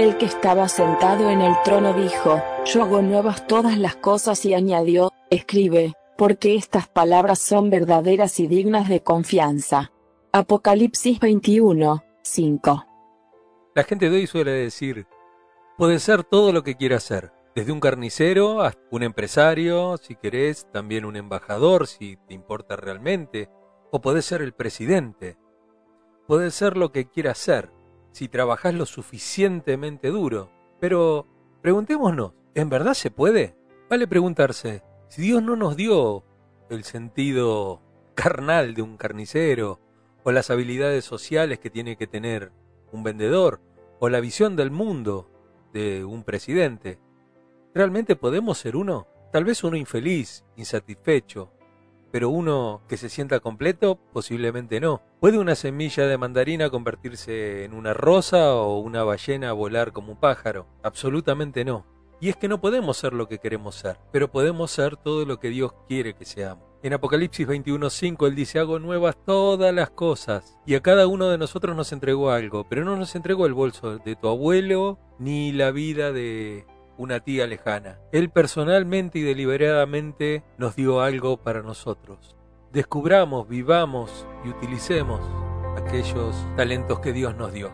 El que estaba sentado en el trono dijo, Yo hago nuevas todas las cosas y añadió, Escribe, porque estas palabras son verdaderas y dignas de confianza. Apocalipsis 21, 5. La gente de hoy suele decir, puede ser todo lo que quiera ser, desde un carnicero hasta un empresario, si querés, también un embajador, si te importa realmente, o puede ser el presidente. Puede ser lo que quiera ser, si trabajás lo suficientemente duro. Pero preguntémonos, ¿en verdad se puede? Vale preguntarse, si Dios no nos dio el sentido carnal de un carnicero, o las habilidades sociales que tiene que tener un vendedor, o la visión del mundo de un presidente, ¿realmente podemos ser uno? Tal vez uno infeliz, insatisfecho, pero uno que se sienta completo, posiblemente no. ¿Puede una semilla de mandarina convertirse en una rosa o una ballena volar como un pájaro? Absolutamente no. Y es que no podemos ser lo que queremos ser, pero podemos ser todo lo que Dios quiere que seamos. En Apocalipsis 21:5 Él dice, hago nuevas todas las cosas. Y a cada uno de nosotros nos entregó algo, pero no nos entregó el bolso de tu abuelo ni la vida de una tía lejana. Él personalmente y deliberadamente nos dio algo para nosotros. Descubramos, vivamos y utilicemos aquellos talentos que Dios nos dio.